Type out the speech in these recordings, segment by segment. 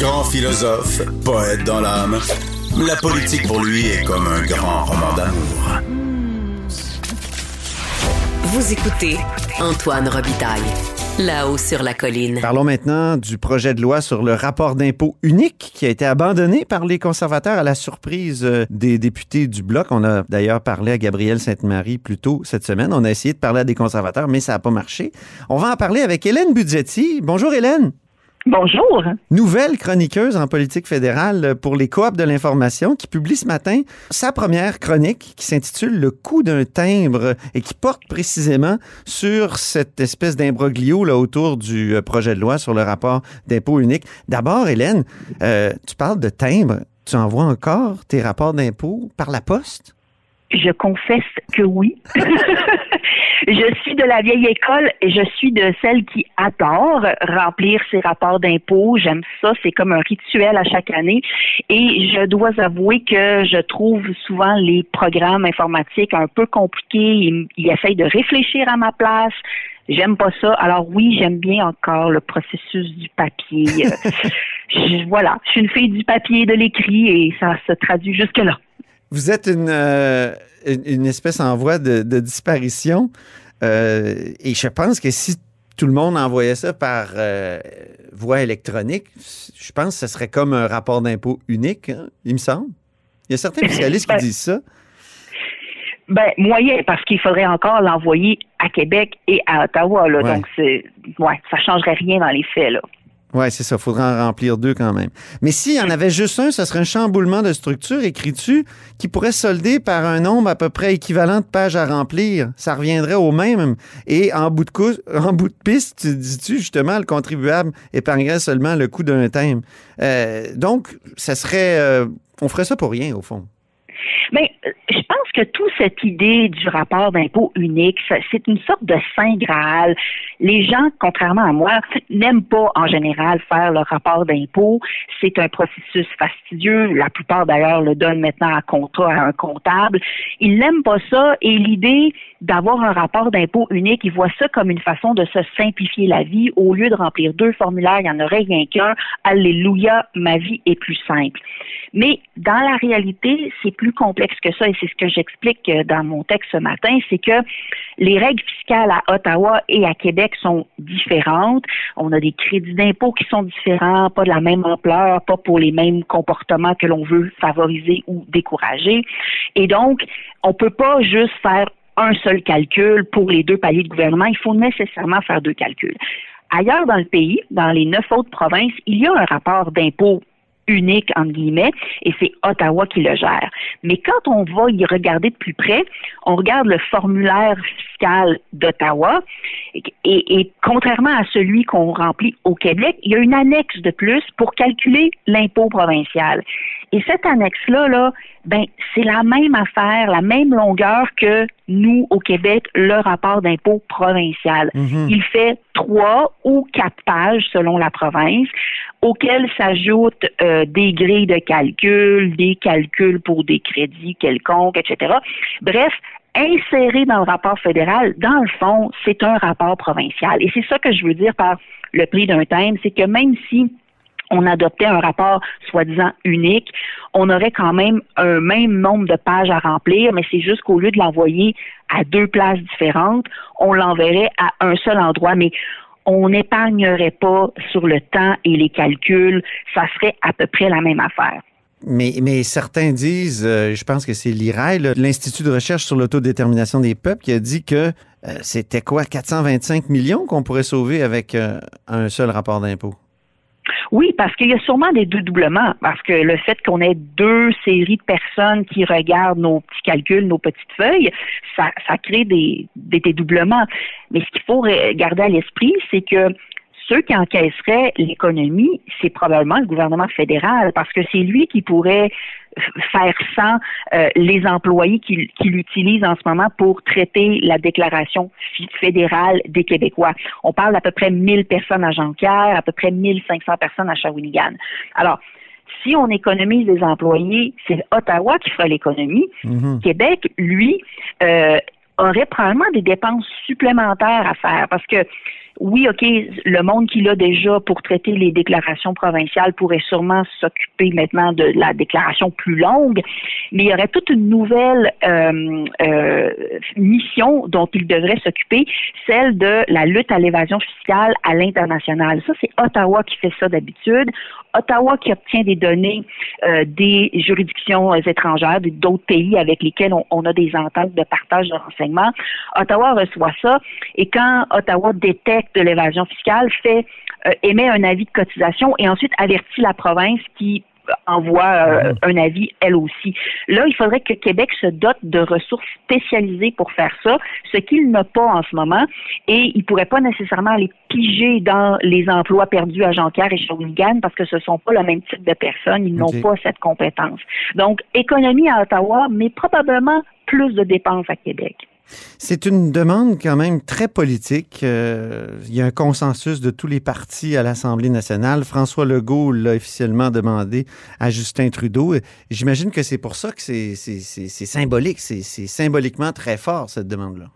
Grand philosophe, poète dans l'âme, la politique pour lui est comme un grand roman d'amour. Vous écoutez Antoine Robitaille, là-haut sur la colline. Parlons maintenant du projet de loi sur le rapport d'impôt unique qui a été abandonné par les conservateurs à la surprise euh, des députés du Bloc. On a d'ailleurs parlé à Gabrielle Sainte-Marie plus tôt cette semaine. On a essayé de parler à des conservateurs, mais ça n'a pas marché. On va en parler avec Hélène Budgetti. Bonjour Hélène. Bonjour. Nouvelle chroniqueuse en politique fédérale pour les coops de l'information qui publie ce matin sa première chronique qui s'intitule Le coût d'un timbre et qui porte précisément sur cette espèce d'imbroglio autour du euh, projet de loi sur le rapport d'impôt unique. D'abord, Hélène, euh, tu parles de timbre. Tu envoies encore tes rapports d'impôt par la poste? Je confesse que oui. je suis de la vieille école et je suis de celle qui adore remplir ses rapports d'impôts. J'aime ça, c'est comme un rituel à chaque année. Et je dois avouer que je trouve souvent les programmes informatiques un peu compliqués. Ils, ils essayent de réfléchir à ma place. J'aime pas ça. Alors oui, j'aime bien encore le processus du papier. je, voilà, je suis une fille du papier de l'écrit et ça se traduit jusque-là. Vous êtes une, euh, une, une, espèce en voie de, de disparition. Euh, et je pense que si tout le monde envoyait ça par euh, voie électronique, je pense que ce serait comme un rapport d'impôt unique, hein, il me semble. Il y a certains spécialistes qui disent ça. Ben, moyen, parce qu'il faudrait encore l'envoyer à Québec et à Ottawa. Là, Ouais. Donc, ouais, ça changerait rien dans les faits. Là. Oui, c'est ça. Il faudra en remplir deux quand même. Mais s'il y en avait juste un, ce serait un chamboulement de structure, écris-tu, qui pourrait solder par un nombre à peu près équivalent de pages à remplir. Ça reviendrait au même. Et en bout de, cou- en bout de piste, tu dis-tu, justement, le contribuable épargnerait seulement le coût d'un thème. Euh, donc, ça serait... euh, on ferait ça pour rien, au fond. Mais euh, je pense que toute cette idée du rapport d'impôt unique, c'est une sorte de saint graal. Les gens, contrairement à moi, n'aiment pas en général faire leur rapport d'impôt. C'est un processus fastidieux. La plupart d'ailleurs le donnent maintenant à contrat à un comptable. Ils n'aiment pas ça et l'idée d'avoir un rapport d'impôt unique, ils voient ça comme une façon de se simplifier la vie. Au lieu de remplir deux formulaires, il n'y en aurait rien qu'un. Alléluia, ma vie est plus simple. Mais dans la réalité, c'est plus que ça et c'est ce que j'explique euh, dans mon texte ce matin, c'est que les règles fiscales à Ottawa et à Québec sont différentes. On a des crédits d'impôt qui sont différents, pas de la même ampleur, pas pour les mêmes comportements que l'on veut favoriser ou décourager. Et donc, on peut pas juste faire un seul calcul pour les deux paliers de gouvernement. Il faut nécessairement faire deux calculs. Ailleurs dans le pays, dans les neuf autres provinces, il y a un rapport d'impôt unique, entre guillemets, et c'est Ottawa qui le gère. Mais quand on va y regarder de plus près, on regarde le formulaire fiscal d'Ottawa, et, et- contrairement à celui qu'on remplit au Québec, il y a une annexe de plus pour calculer l'impôt provincial. Et cette annexe-là, là, ben, c'est la même affaire, la même longueur que nous, au Québec, le rapport d'impôt provincial. Il fait trois ou quatre pages selon la province, auxquelles s'ajoutent euh, des grilles de calcul, des calculs pour des crédits quelconques, etc. Bref, inséré dans le rapport fédéral, dans le fond, c'est un rapport provincial. Et c'est ça que je veux dire par le prix d'un thème, c'est que même si on adoptait un rapport soi-disant unique, on aurait quand même un même nombre de pages à remplir, mais c'est juste qu'au lieu de l'envoyer à deux places différentes, on l'enverrait à un seul endroit. Mais on n'épargnerait pas sur le temps et les calculs. Ça serait à peu près la même affaire. Mais, certains disent, euh, je pense que c'est l'IRAI, l'Institut de recherche sur l'autodétermination des peuples, qui a dit que euh, c'était quoi, 425 millions qu'on pourrait sauver avec euh, un seul rapport d'impôt? Oui, parce qu'il y a sûrement des dédoublements, parce que le fait qu'on ait deux séries de personnes qui regardent nos petits calculs, nos petites feuilles, ça, ça crée des, des dédoublements. Mais ce qu'il faut garder à l'esprit, c'est que ceux qui encaisseraient l'économie, c'est probablement le gouvernement fédéral, parce que c'est lui qui pourrait faire sans euh, les employés qu'il utilise en ce moment pour traiter la déclaration fédérale des Québécois. On parle d'à peu près 1000 personnes à Jonquière, à peu près 1500 personnes à Shawinigan. Alors, si on économise les employés, c'est Ottawa qui fera l'économie. Mhm. Québec, lui, euh, aurait probablement des dépenses supplémentaires à faire parce que oui, OK, le monde qu'il a déjà pour traiter les déclarations provinciales pourrait sûrement s'occuper maintenant de la déclaration plus longue, mais il y aurait toute une nouvelle euh, euh, mission dont il devrait s'occuper, celle de la lutte à l'évasion fiscale à l'international. Ça, c'est Ottawa qui fait ça d'habitude. Ottawa qui obtient des données euh, des juridictions étrangères, d'autres pays avec lesquels on, on, a des ententes de partage de renseignements. Ottawa reçoit ça et quand Ottawa détecte de l'évasion fiscale, fait euh, émet un avis de cotisation et ensuite avertit la province qui envoie euh, un avis elle aussi. Là, il faudrait que Québec se dote de ressources spécialisées pour faire ça, ce qu'il n'a pas en ce moment, et il ne pourrait pas nécessairement aller piger dans les emplois perdus à Jonquière et Shawinigan parce que ce ne sont pas le même type de personnes, ils n'ont pas cette compétence. Donc, économie à Ottawa, mais probablement plus de dépenses à Québec. C'est une demande quand même très politique. Euh, il y a un consensus de tous les partis à l'Assemblée nationale. François Legault l'a officiellement demandé à Justin Trudeau. J'imagine que c'est pour ça que c'est symbolique. C'est symboliquement très fort, cette demande-là.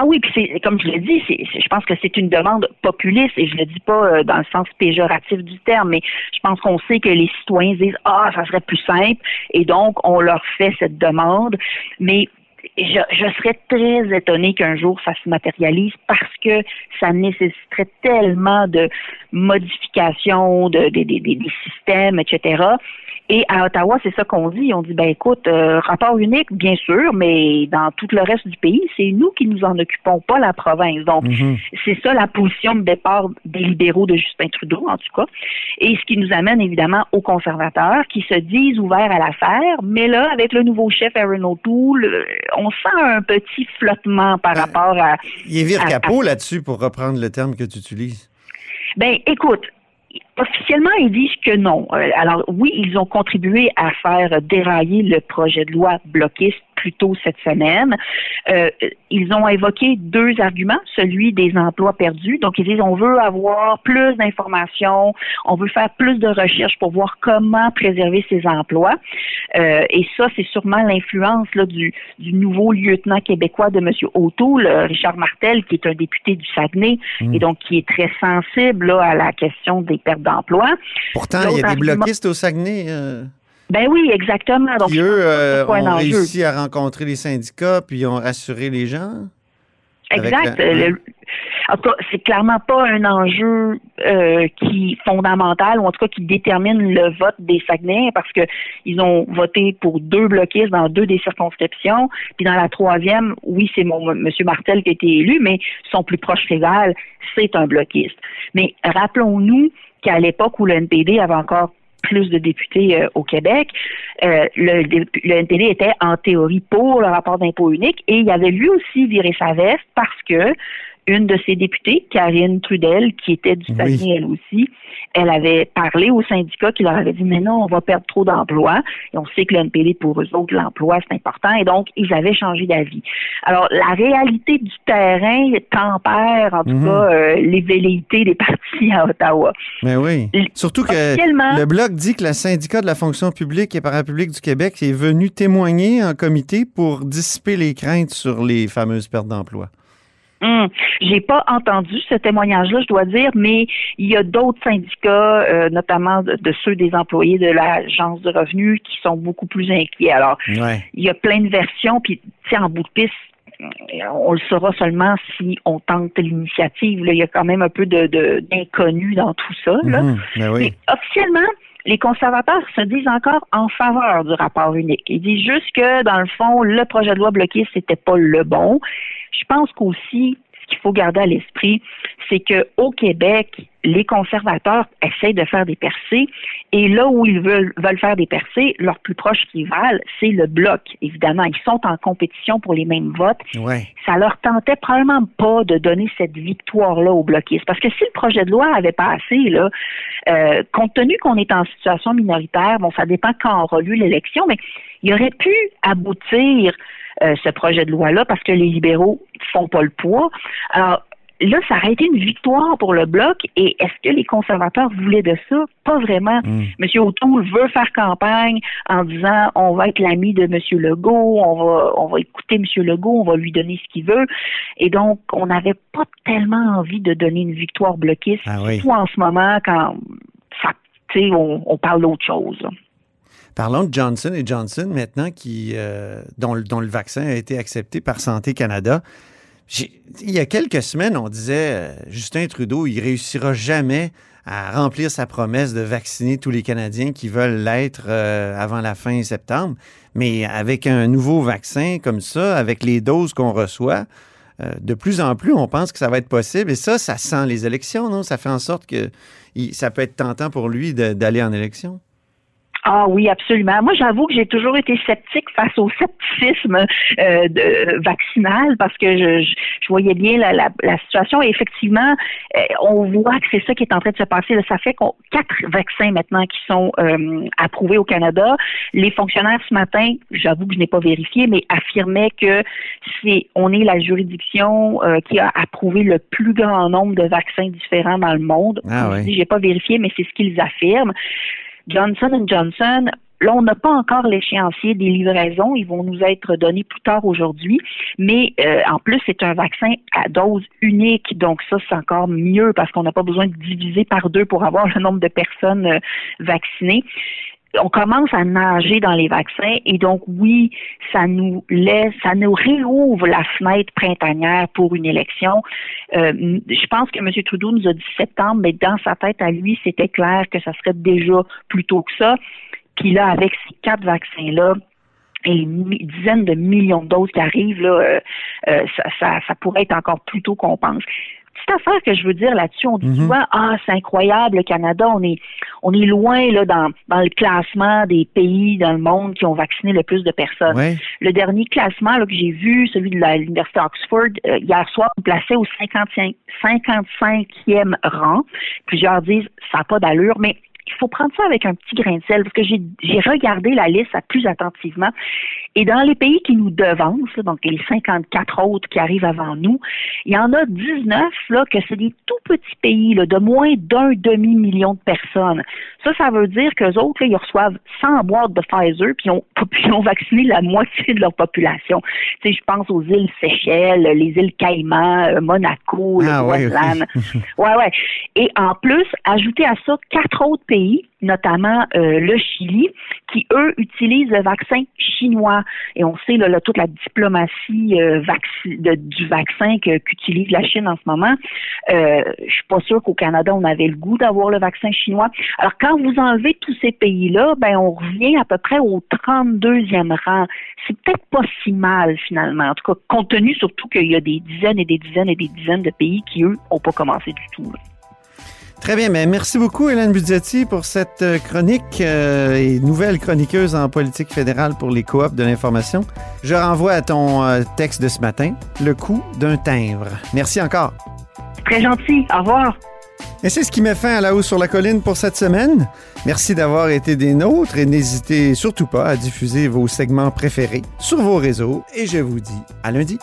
Ah oui, puis c'est comme je l'ai dit, je pense que c'est une demande populiste et je ne le dis pas euh, dans le sens péjoratif du terme, mais je pense qu'on sait que les citoyens disent ah ça serait plus simple et donc on leur fait cette demande, mais je, je, serais très étonnée qu'un jour ça se matérialise parce que ça nécessiterait tellement de modifications de, des systèmes, etc. Et à Ottawa, c'est ça qu'on dit. On dit, ben écoute, euh, rapport unique, bien sûr, mais dans tout le reste du pays, c'est nous qui nous en occupons, pas la province. Donc, Mhm. c'est ça la position de départ des libéraux de Justin Trudeau, en tout cas. Et ce qui nous amène évidemment aux conservateurs qui se disent ouverts à l'affaire, mais là, avec le nouveau chef Aaron O'Toole, euh, on sent un petit flottement par rapport à... Il est vire capot là-dessus, pour reprendre le terme que tu utilises. Ben, écoute, officiellement, ils disent que non. Euh, Alors, oui, ils ont contribué à faire dérailler le projet de loi bloquiste plus tôt cette semaine. Euh, ils ont évoqué deux arguments, celui des emplois perdus. Donc, ils disent on veut avoir plus d'informations, on veut faire plus de recherches pour voir comment préserver ces emplois. Euh, et ça, c'est sûrement l'influence du, du nouveau lieutenant québécois de M. O'Toole, euh, Richard Martel, qui est un député du Saguenay et donc qui est très sensible là, à la question des pertes d'emploi. Pourtant, il y a des bloquistes au Saguenay euh, Ben oui, exactement. Donc, pense eux, euh, ont réussi à rencontrer les syndicats puis ont rassuré les gens. Exact. la- Euh, le- en tout cas, c'est clairement pas un enjeu euh, qui fondamental ou en tout cas qui détermine le vote des Saguenayens parce que ils ont voté pour deux bloquistes dans deux des circonscriptions, puis dans la troisième, oui, c'est mon Monsieur Martel qui a été élu, mais son plus proche rival, c'est un bloquiste. Mais rappelons-nous qu'à l'époque où le NPD avait encore plus de députés euh, au Québec. Euh, le, le NPD était en théorie pour le rapport d'impôt unique et il avait lui aussi viré sa veste parce que une de ses députées, Karine Trudel, qui était du Oui. Saguenay elle aussi, elle avait parlé aux syndicats qui leur avaient dit mais non, on va perdre trop d'emplois. Et on sait que le NPD, pour eux autres, l'emploi, c'est important. Et donc, ils avaient changé d'avis. Alors, la réalité du terrain tempère, en tout Mhm. cas, euh, les velléités des partis à Ottawa. Mais oui. L- Surtout que le Bloc dit que le syndicat de la fonction publique et parapublique du Québec est venu témoigner en comité pour dissiper les craintes sur les fameuses pertes d'emploi. Hum, J'ai pas entendu ce témoignage-là, je dois dire, mais il y a d'autres syndicats, euh, notamment de, de ceux des employés de l'Agence de revenus, qui sont beaucoup plus inquiets. Alors, Ouais. il y a plein de versions, puis tu sais, en bout de piste, on le saura seulement si on tente l'initiative. Il y a quand même un peu de de- d'inconnu dans tout ça. Là. Mhm. Ben oui. Mais officiellement, les conservateurs se disent encore en faveur du rapport unique. Ils disent juste que, dans le fond, le projet de loi bloqué, c'était pas le bon. Je pense qu'aussi, ce qu'il faut garder à l'esprit, c'est que au Québec, les conservateurs essayent de faire des percées et là où ils veulent, veulent faire des percées, leur plus proche rival, c'est le bloc, évidemment. Ils sont en compétition pour les mêmes votes. Ouais. Ça leur tentait probablement pas de donner cette victoire-là aux bloquistes. Parce que si le projet de loi avait passé, là, euh, compte tenu qu'on est en situation minoritaire, bon, ça dépend quand on aura lu l'élection, mais il aurait pu aboutir euh, ce projet de loi-là parce que les libéraux font pas le poids. Alors, là, ça aurait été une victoire pour le bloc. Et est-ce que les conservateurs voulaient de ça? Pas vraiment. Mm. Monsieur O'Toole veut faire campagne en disant on va être l'ami de Monsieur Legault, on va on va écouter Monsieur Legault, on va lui donner ce qu'il veut. Et donc, on n'avait pas tellement envie de donner une victoire bloquiste, Ah oui. surtout en ce moment quand ça, tu sais, on, on parle d'autre chose. Parlons de Johnson et Johnson maintenant, euh, dont, le- vaccin a été accepté par Santé Canada. Il y a quelques semaines, on disait euh, Justin Trudeau, il réussira jamais à remplir sa promesse de vacciner tous les Canadiens qui veulent l'être euh, avant la fin septembre. Mais avec un nouveau vaccin comme ça, avec les doses qu'on reçoit, de plus en plus, on pense que ça va être possible. Et ça, ça sent les élections, non? Ça fait en sorte que ça peut être tentant pour lui d'aller en élection. Ah oui, absolument. Moi, j'avoue que j'ai toujours été sceptique face au scepticisme euh, de, vaccinal parce que je, je, je voyais bien la, la, la situation et effectivement, euh, on voit que c'est ça qui est en train de se passer. Là, ça fait qu'on quatre vaccins maintenant qui sont euh, approuvés au Canada. Les fonctionnaires ce matin, j'avoue que je n'ai pas vérifié, mais affirmaient que c'est on est la juridiction euh, qui a approuvé le plus grand nombre de vaccins différents dans le monde. Ah je oui. dis, j'ai pas vérifié, mais c'est ce qu'ils affirment. Johnson Johnson, là, on n'a pas encore l'échéancier des livraisons. Ils vont nous être donnés plus tard aujourd'hui. Mais euh, en plus, c'est un vaccin à dose unique. Donc ça, c'est encore mieux parce qu'on n'a pas besoin de diviser par deux pour avoir le nombre de personnes euh, vaccinées on commence à nager dans les vaccins et donc oui, ça nous laisse, ça nous réouvre la fenêtre printanière pour une élection. Euh, je pense que M. Trudeau nous a dit septembre, mais dans sa tête à lui, c'était clair que ça serait déjà plus tôt que ça. Puis là, avec ces quatre vaccins-là, et les dizaines de millions de doses qui arrivent, là, euh, euh, ça pourrait être encore plus tôt qu'on pense. Petite affaire que je veux dire là-dessus, on dit Mhm. souvent ah c'est incroyable le Canada, on est on est loin là dans dans le classement des pays dans le monde qui ont vacciné le plus de personnes. Ouais. Le dernier classement là, que j'ai vu, celui de l'université Oxford euh, hier soir, on plaçait au 55 55e rang. Plusieurs disent ça n'a pas d'allure, mais il faut prendre ça avec un petit grain de sel parce que j'ai j'ai regardé la liste à plus attentivement. Et dans les pays qui nous devancent, là, donc les 54 autres qui arrivent avant nous, il y en a 19 là, que c'est des tout petits pays là, de moins d'un demi-million de personnes. Ça, ça veut dire qu'eux autres, là, ils reçoivent 100 boîtes de Pfizer puis ils ont, puis ils ont vacciné la moitié de leur population. Tu sais, je pense aux îles Seychelles, les îles Caïmans, euh, Monaco, le Ah, ouais, ok. Groenland. Ouais, ouais. Et en plus, ajouter à ça quatre autres pays, notamment euh, le Chili, qui, eux, utilisent le vaccin chinois. Et on sait, là, là, toute la diplomatie euh, de- du vaccin qu'utilise la Chine en ce moment. Euh, je suis pas sûre qu'au Canada, on avait le goût d'avoir le vaccin chinois. Alors, quand vous enlevez tous ces pays-là, ben, on revient à peu près au 32e rang. C'est peut-être pas si mal, finalement. En tout cas, compte tenu surtout qu'il y a des dizaines et des dizaines et des dizaines de pays qui, eux, n'ont pas commencé du tout. Très bien, mais merci beaucoup Hélène Budgetti pour cette euh, chronique euh, et nouvelle chroniqueuse en politique fédérale pour les coops de l'information. Je renvoie à ton euh, texte de ce matin, le coût d'un timbre. Merci encore. Très gentil. Au revoir. Et c'est ce qui met fin à la hausse sur la colline pour cette semaine. Merci d'avoir été des nôtres et n'hésitez surtout pas à diffuser vos segments préférés sur vos réseaux et je vous dis à lundi.